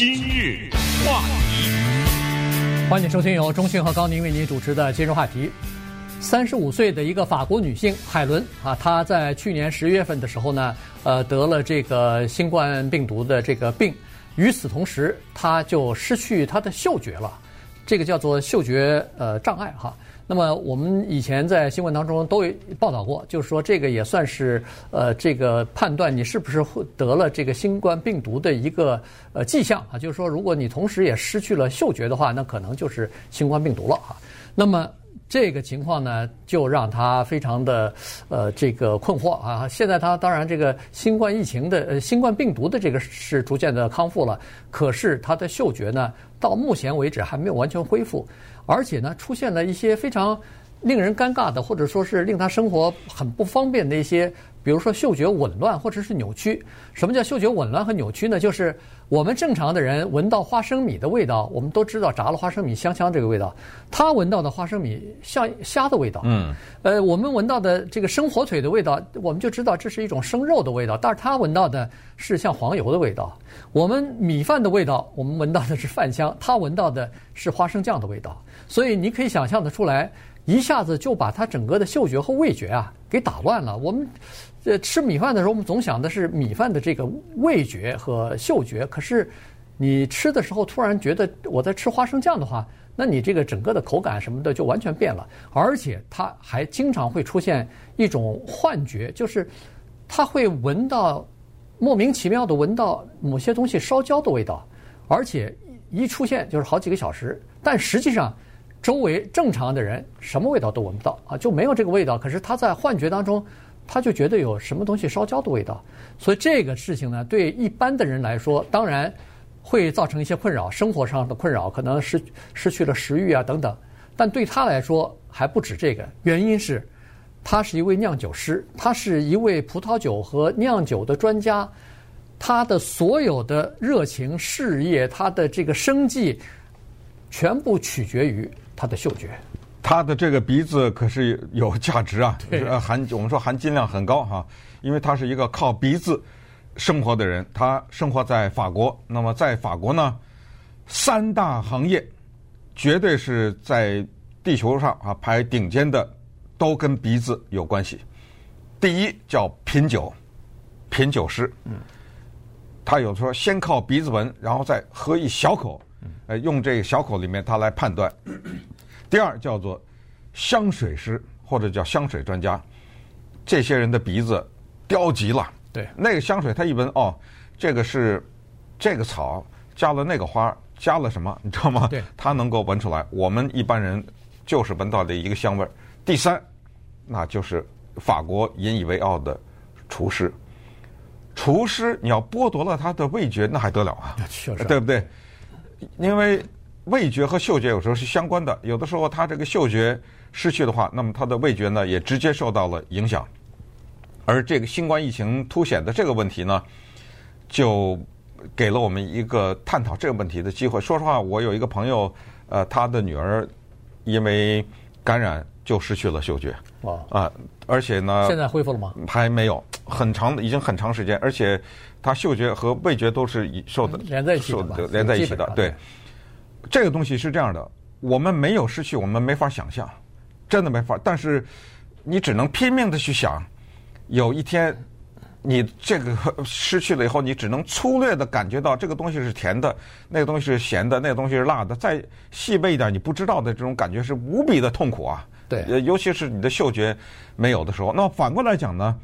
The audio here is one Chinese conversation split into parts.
今日话题，欢迎收听由中讯和高宁为您主持的今日话题。三十五岁的一个法国女性海伦啊，她在去年十月份的时候呢，呃，得了这个新冠病毒的这个病。与此同时，她就失去她的嗅觉了，这个叫做嗅觉呃障碍哈。那么我们以前在新闻当中都有报道过，就是说这个也算是呃这个判断你是不是得了这个新冠病毒的一个呃迹象啊，就是说如果你同时也失去了嗅觉的话，那可能就是新冠病毒了啊。那么这个情况呢，就让他非常的呃这个困惑啊。现在他当然这个新冠疫情的呃新冠病毒的这个是逐渐的康复了，可是他的嗅觉呢，到目前为止还没有完全恢复。而且呢，出现了一些非常令人尴尬的，或者说是令他生活很不方便的一些，比如说嗅觉紊乱或者是扭曲。什么叫嗅觉紊乱和扭曲呢？就是我们正常的人闻到花生米的味道，我们都知道炸了花生米香香这个味道。他闻到的花生米像虾的味道。嗯。呃，我们闻到的这个生火腿的味道，我们就知道这是一种生肉的味道。但是他闻到的是像黄油的味道。我们米饭的味道，我们闻到的是饭香，他闻到的是花生酱的味道。所以你可以想象得出来，一下子就把他整个的嗅觉和味觉啊给打乱了。我们呃吃米饭的时候，我们总想的是米饭的这个味觉和嗅觉，可是你吃的时候突然觉得我在吃花生酱的话，那你这个整个的口感什么的就完全变了。而且他还经常会出现一种幻觉，就是他会闻到莫名其妙的闻到某些东西烧焦的味道，而且一出现就是好几个小时，但实际上。周围正常的人什么味道都闻不到啊，就没有这个味道。可是他在幻觉当中，他就觉得有什么东西烧焦的味道。所以这个事情呢，对一般的人来说，当然会造成一些困扰，生活上的困扰，可能失失去了食欲啊等等。但对他来说还不止这个，原因是他是一位酿酒师，他是一位葡萄酒和酿酒的专家，他的所有的热情、事业，他的这个生计，全部取决于。他的嗅觉，他的这个鼻子可是有价值啊，含我们说含金量很高哈，因为他是一个靠鼻子生活的人，他生活在法国。那么在法国呢，三大行业绝对是在地球上啊排顶尖的，都跟鼻子有关系。第一叫品酒，品酒师，嗯，他有时候先靠鼻子闻，然后再喝一小口。呃，用这个小口里面，他来判断。第二叫做香水师或者叫香水专家，这些人的鼻子刁极了。对，那个香水他一闻，哦，这个是这个草加了那个花，加了什么，你知道吗？对，他能够闻出来。我们一般人就是闻到的一个香味儿。第三，那就是法国引以为傲的厨师。厨师你要剥夺了他的味觉，那还得了啊？确实，对不对？因为味觉和嗅觉有时候是相关的，有的时候他这个嗅觉失去的话，那么他的味觉呢也直接受到了影响。而这个新冠疫情凸显的这个问题呢，就给了我们一个探讨这个问题的机会。说实话，我有一个朋友，呃，他的女儿因为感染就失去了嗅觉。哇！啊，而且呢，现在恢复了吗？还没有，很长的，已经很长时间，而且。他嗅觉和味觉都是受的连在一起的，连在一起的。对，这个东西是这样的，我们没有失去，我们没法想象，真的没法。但是你只能拼命的去想，有一天你这个失去了以后，你只能粗略的感觉到这个东西是甜的，那个东西是咸的，那个东西是辣的。再细微一点，你不知道的这种感觉是无比的痛苦啊。对，尤其是你的嗅觉没有的时候。那么反过来讲呢？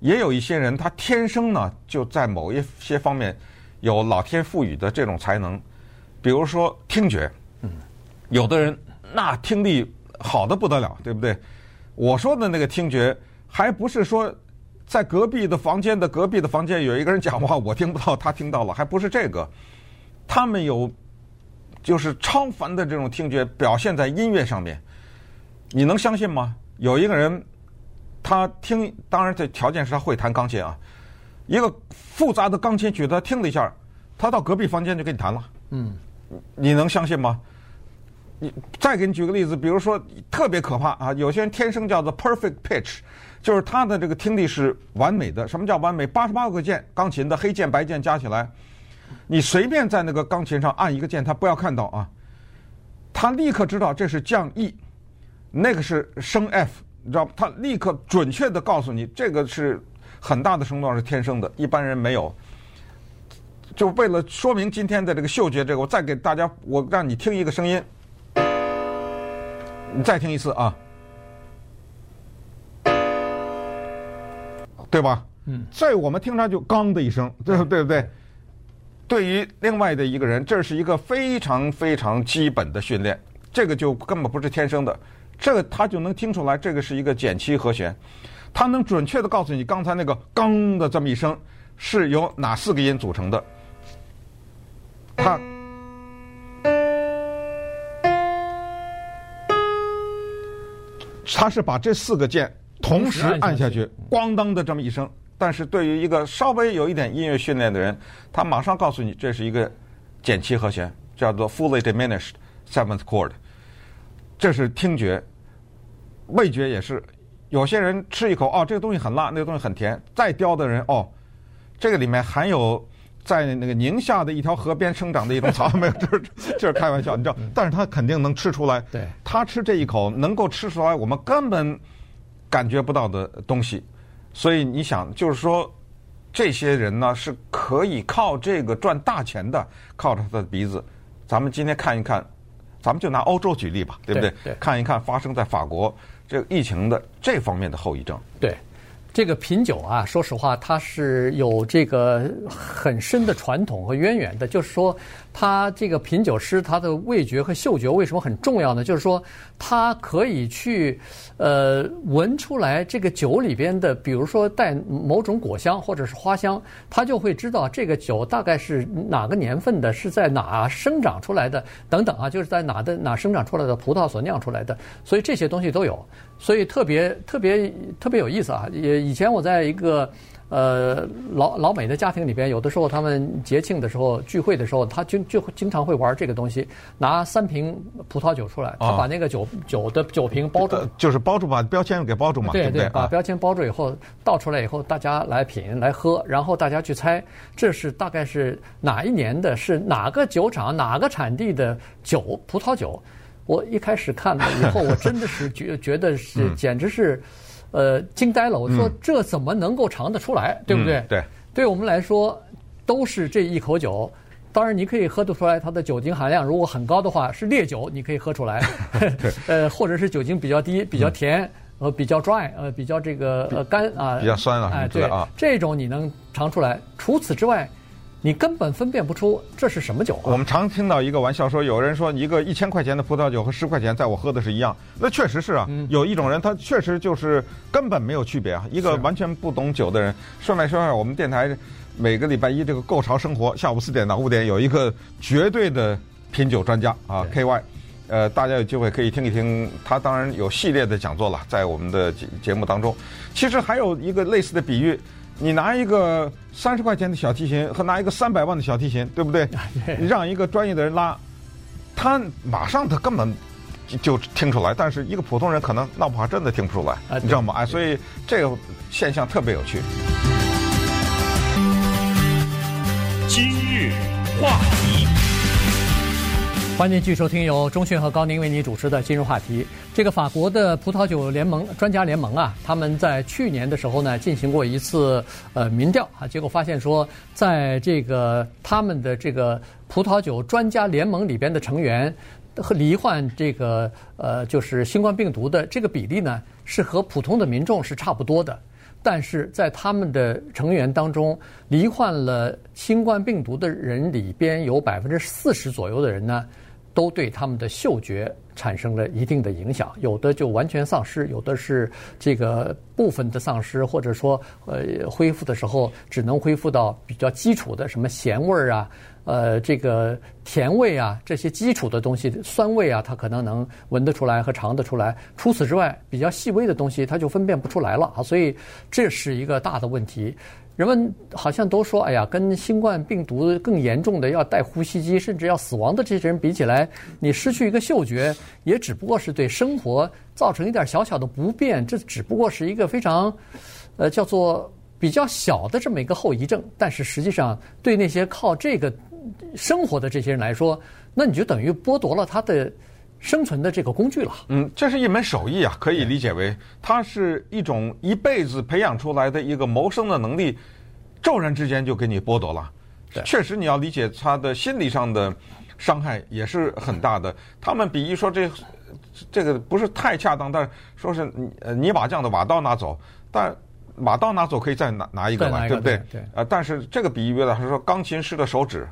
也有一些人，他天生呢就在某一些方面有老天赋予的这种才能，比如说听觉。嗯，有的人那听力好的不得了，对不对？我说的那个听觉，还不是说在隔壁的房间的隔壁的房间有一个人讲话，我听不到，他听到了，还不是这个。他们有就是超凡的这种听觉，表现在音乐上面。你能相信吗？有一个人。他听，当然这条件是他会弹钢琴啊。一个复杂的钢琴曲，他听了一下，他到隔壁房间就给你弹了。嗯，你能相信吗？你再给你举个例子，比如说特别可怕啊，有些人天生叫做 perfect pitch，就是他的这个听力是完美的。什么叫完美？八十八个键，钢琴的黑键白键加起来，你随便在那个钢琴上按一个键，他不要看到啊，他立刻知道这是降 E，那个是升 F，你知道？他立刻准确地告诉你，这个是很大的声段是天生的，一般人没有。就为了说明今天的这个嗅觉，这个我再给大家，我让你听一个声音，你再听一次啊，对吧？嗯，在我们听上就“刚”的一声，对不对？不对？对于另外的一个人，这是一个非常非常基本的训练，这个就根本不是天生的，这个他就能听出来，这个是一个减七和弦，他能准确的告诉你刚才那个“刚”的这么一声是由哪四个音组成的。他，他是把这四个键同时按下去，咣当的这么一声。但是对于一个稍微有一点音乐训练的人，他马上告诉你这是一个减七和弦，叫做 fully diminished seventh chord。这是听觉，味觉也是。有些人吃一口，哦，这个东西很辣，那个东西很甜。再刁的人，哦，这个里面含有。在那个宁夏的一条河边生长的一种草，没有，就是就是开玩笑，你知道？但是他肯定能吃出来。对，他吃这一口能够吃出来我们根本感觉不到的东西。所以你想，就是说，这些人呢是可以靠这个赚大钱的，靠着他的鼻子。咱们今天看一看，咱们就拿欧洲举例吧，对不对？对。对，看一看发生在法国这个疫情的这方面的后遗症。对。这个品酒啊，说实话，它是有这个很深的传统和渊源的。就是说，他这个品酒师他的味觉和嗅觉为什么很重要呢？就是说，他可以去呃闻出来这个酒里边的，比如说带某种果香或者是花香，他就会知道这个酒大概是哪个年份的，是在哪生长出来的等等啊，就是在哪的哪生长出来的葡萄所酿出来的。所以这些东西都有。所以特别特别特别有意思啊！也以前我在一个呃老老美的家庭里边，有的时候他们节庆的时候聚会的时候，他就就经常会玩这个东西，拿三瓶葡萄酒出来，他把那个酒酒的酒瓶包住，就是包住，把标签给包住嘛，对对，把标签包住以后倒出来以后，大家来品来喝，然后大家去猜这是大概是哪一年的，是哪个酒厂哪个产地的酒葡萄酒。我一开始看了以后，我真的是觉觉得是简直是，呃，惊呆了。我说这怎么能够尝得出来，对不对？对，对我们来说都是这一口酒。当然，你可以喝得出来它的酒精含量，如果很高的话是烈酒，你可以喝出来。呃，或者是酒精比较低、比较甜、呃比较 dry、呃比较这个呃干啊，比较酸啊，哎，对啊，这种你能尝出来。除此之外。你根本分辨不出这是什么酒啊。我们常听到一个玩笑说，有人说一个一千块钱的葡萄酒和十块钱在我喝的是一样，那确实是啊。有一种人他确实就是根本没有区别啊。一个完全不懂酒的人，顺便说一下，我们电台每个礼拜一这个购潮生活下午四点到五点有一个绝对的品酒专家啊，KY，呃，大家有机会可以听一听。他当然有系列的讲座了，在我们的节节目当中。其实还有一个类似的比喻。你拿一个三十块钱的小提琴和拿一个三百万的小提琴，对不对？你让一个专业的人拉，他马上他根本就听出来，但是一个普通人可能闹不好真的听不出来，你知道吗？哎，所以这个现象特别有趣。今日话题。欢迎继续收听由中讯和高宁为您主持的今日话题。这个法国的葡萄酒联盟专家联盟啊，他们在去年的时候呢，进行过一次呃民调啊，结果发现说，在这个他们的这个葡萄酒专家联盟里边的成员和罹患这个呃就是新冠病毒的这个比例呢，是和普通的民众是差不多的。但是在他们的成员当中，罹患了新冠病毒的人里边有百分之四十左右的人呢。都对他们的嗅觉产生了一定的影响，有的就完全丧失，有的是这个部分的丧失，或者说呃恢复的时候只能恢复到比较基础的什么咸味儿啊，呃这个甜味啊这些基础的东西，酸味啊，它可能能闻得出来和尝得出来。除此之外，比较细微的东西，它就分辨不出来了啊，所以这是一个大的问题。人们好像都说，哎呀，跟新冠病毒更严重的要戴呼吸机，甚至要死亡的这些人比起来，你失去一个嗅觉，也只不过是对生活造成一点小小的不便。这只不过是一个非常，呃，叫做比较小的这么一个后遗症，但是实际上对那些靠这个生活的这些人来说，那你就等于剥夺了他的生存的这个工具了。嗯，这是一门手艺啊，可以理解为它是一种一辈子培养出来的一个谋生的能力，骤然之间就给你剥夺了。确实，你要理解他的心理上的伤害也是很大的。他们比喻说这这个不是太恰当，但是说是呃泥瓦匠的瓦刀拿走，但瓦刀拿走可以再拿拿一个嘛，对不对？对。呃，但是这个比喻呢，他说钢琴师的手指，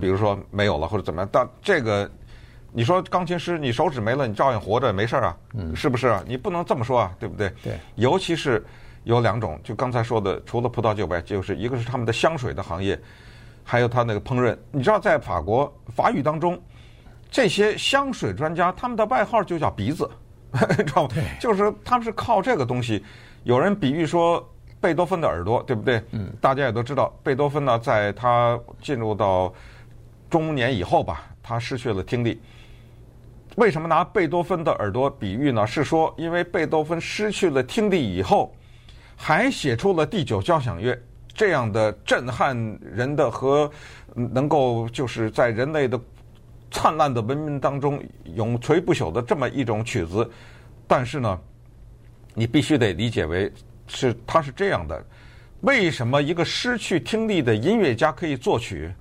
比如说没有了或者怎么样，但这个你说钢琴师你手指没了，你照样活着没事啊，嗯是不是啊？你不能这么说啊，对不对？对。尤其是有两种，就刚才说的，除了葡萄酒外，就是一个是他们的香水的行业。还有他那个烹饪，你知道在法国法语当中，这些香水专家他们的外号就叫鼻子，知道吗？就是他们是靠这个东西。有人比喻说贝多芬的耳朵，对不对？嗯。大家也都知道，贝多芬呢，在他进入到中年以后吧，他失去了听力。为什么拿贝多芬的耳朵比喻呢？是说，因为贝多芬失去了听力以后，还写出了第九交响乐。这样的震撼人的和能够就是在人类的灿烂的文明当中永垂不朽的这么一种曲子，但是呢，你必须得理解为是它是这样的：为什么一个失去听力的音乐家可以作曲，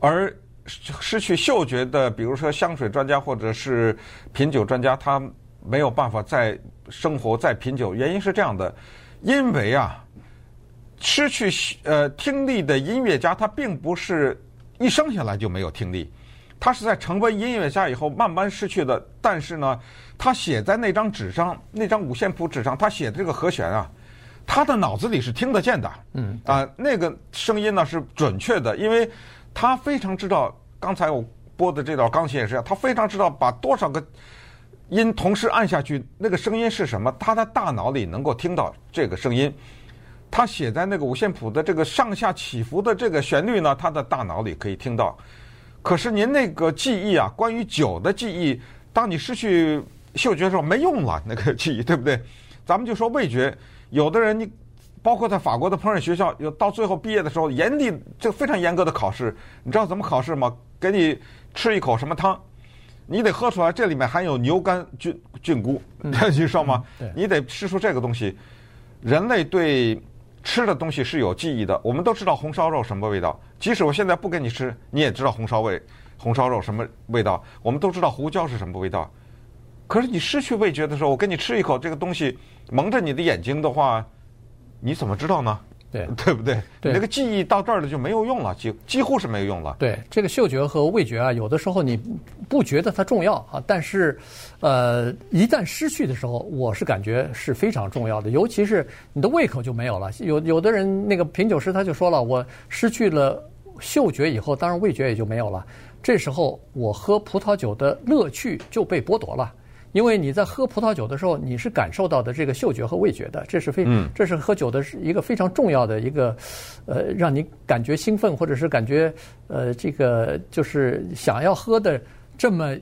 而失去嗅觉的，比如说香水专家或者是品酒专家，他没有办法再生活再品酒？原因是这样的，因为啊。失去呃听力的音乐家，他并不是一生下来就没有听力，他是在成为音乐家以后慢慢失去的。但是呢，他写在那张纸上，那张五线谱纸上，他写的这个和弦啊，他的脑子里是听得见的。嗯啊，那个声音呢是准确的，因为他非常知道，刚才我播的这段钢琴也是这样，他非常知道把多少个音同时按下去，那个声音是什么，他的大脑里能够听到这个声音。他写在那个五线谱的这个上下起伏的这个旋律呢，他的大脑里可以听到。可是您那个记忆啊，关于酒的记忆，当你失去嗅觉的时候没用了，那个记忆，对不对？咱们就说味觉，有的人你包括在法国的烹饪学校，有到最后毕业的时候，严厉这非常严格的考试，你知道怎么考试吗？给你吃一口什么汤，你得喝出来这里面含有牛肝菌菌菇，你知道吗？你得吃出这个东西。人类对吃的东西是有记忆的，我们都知道红烧肉什么味道。即使我现在不给你吃，你也知道红烧味、红烧肉什么味道。我们都知道胡椒是什么味道。可是你失去味觉的时候，我给你吃一口这个东西，蒙着你的眼睛的话，你怎么知道呢？对，对不对？对，那个记忆到这儿了就没有用了，几几乎是没有用了。对，这个嗅觉和味觉啊，有的时候你不觉得它重要啊，但是，呃，一旦失去的时候，我是感觉是非常重要的，尤其是你的胃口就没有了。有有的人那个品酒师他就说了，我失去了嗅觉以后，当然味觉也就没有了。这时候我喝葡萄酒的乐趣就被剥夺了。因为你在喝葡萄酒的时候，你是感受到的这个嗅觉和味觉的，这是非，这是喝酒的是一个非常重要的一个，呃，让你感觉兴奋或者是感觉呃这个就是想要喝的这么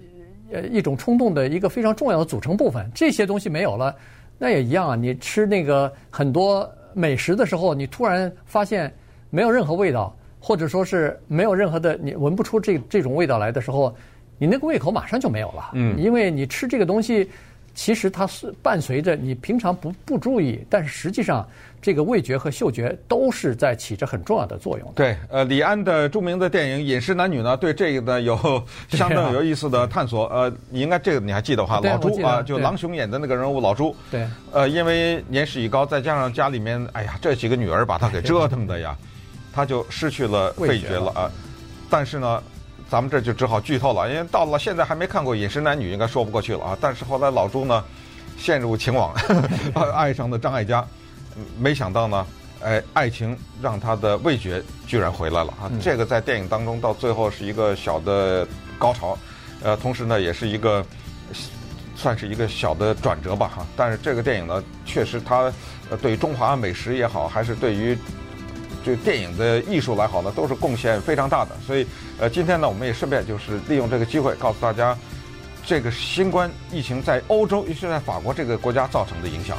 呃一种冲动的一个非常重要的组成部分。这些东西没有了，那也一样啊。你吃那个很多美食的时候，你突然发现没有任何味道，或者说是没有任何的，你闻不出这这种味道来的时候。你那个胃口马上就没有了，嗯，因为你吃这个东西，其实它是伴随着你平常不不注意，但是实际上这个味觉和嗅觉都是在起着很重要的作用。对，呃，李安的著名的电影《饮食男女》呢，对这个呢有 相当有意思的探索。呃，你应该这个你还记得哈？老朱啊，就郎雄演的那个人物老朱。对。呃，因为年事已高，再加上家里面，哎呀，这几个女儿把他给折腾的呀，他就失去了味觉了啊。但是呢。咱们这就只好剧透了，因为到了现在还没看过《饮食男女》，应该说不过去了啊。但是后来老朱呢，陷入情网，爱上了张艾嘉，没想到呢，哎，爱情让他的味觉居然回来了啊！这个在电影当中到最后是一个小的高潮，呃，同时呢，也是一个算是一个小的转折吧哈。但是这个电影呢，确实它对于中华美食也好，还是对于。就电影的艺术来好呢，都是贡献非常大的。所以，呃，今天呢，我们也顺便就是利用这个机会，告诉大家，这个新冠疫情在欧洲，尤其在法国这个国家造成的影响。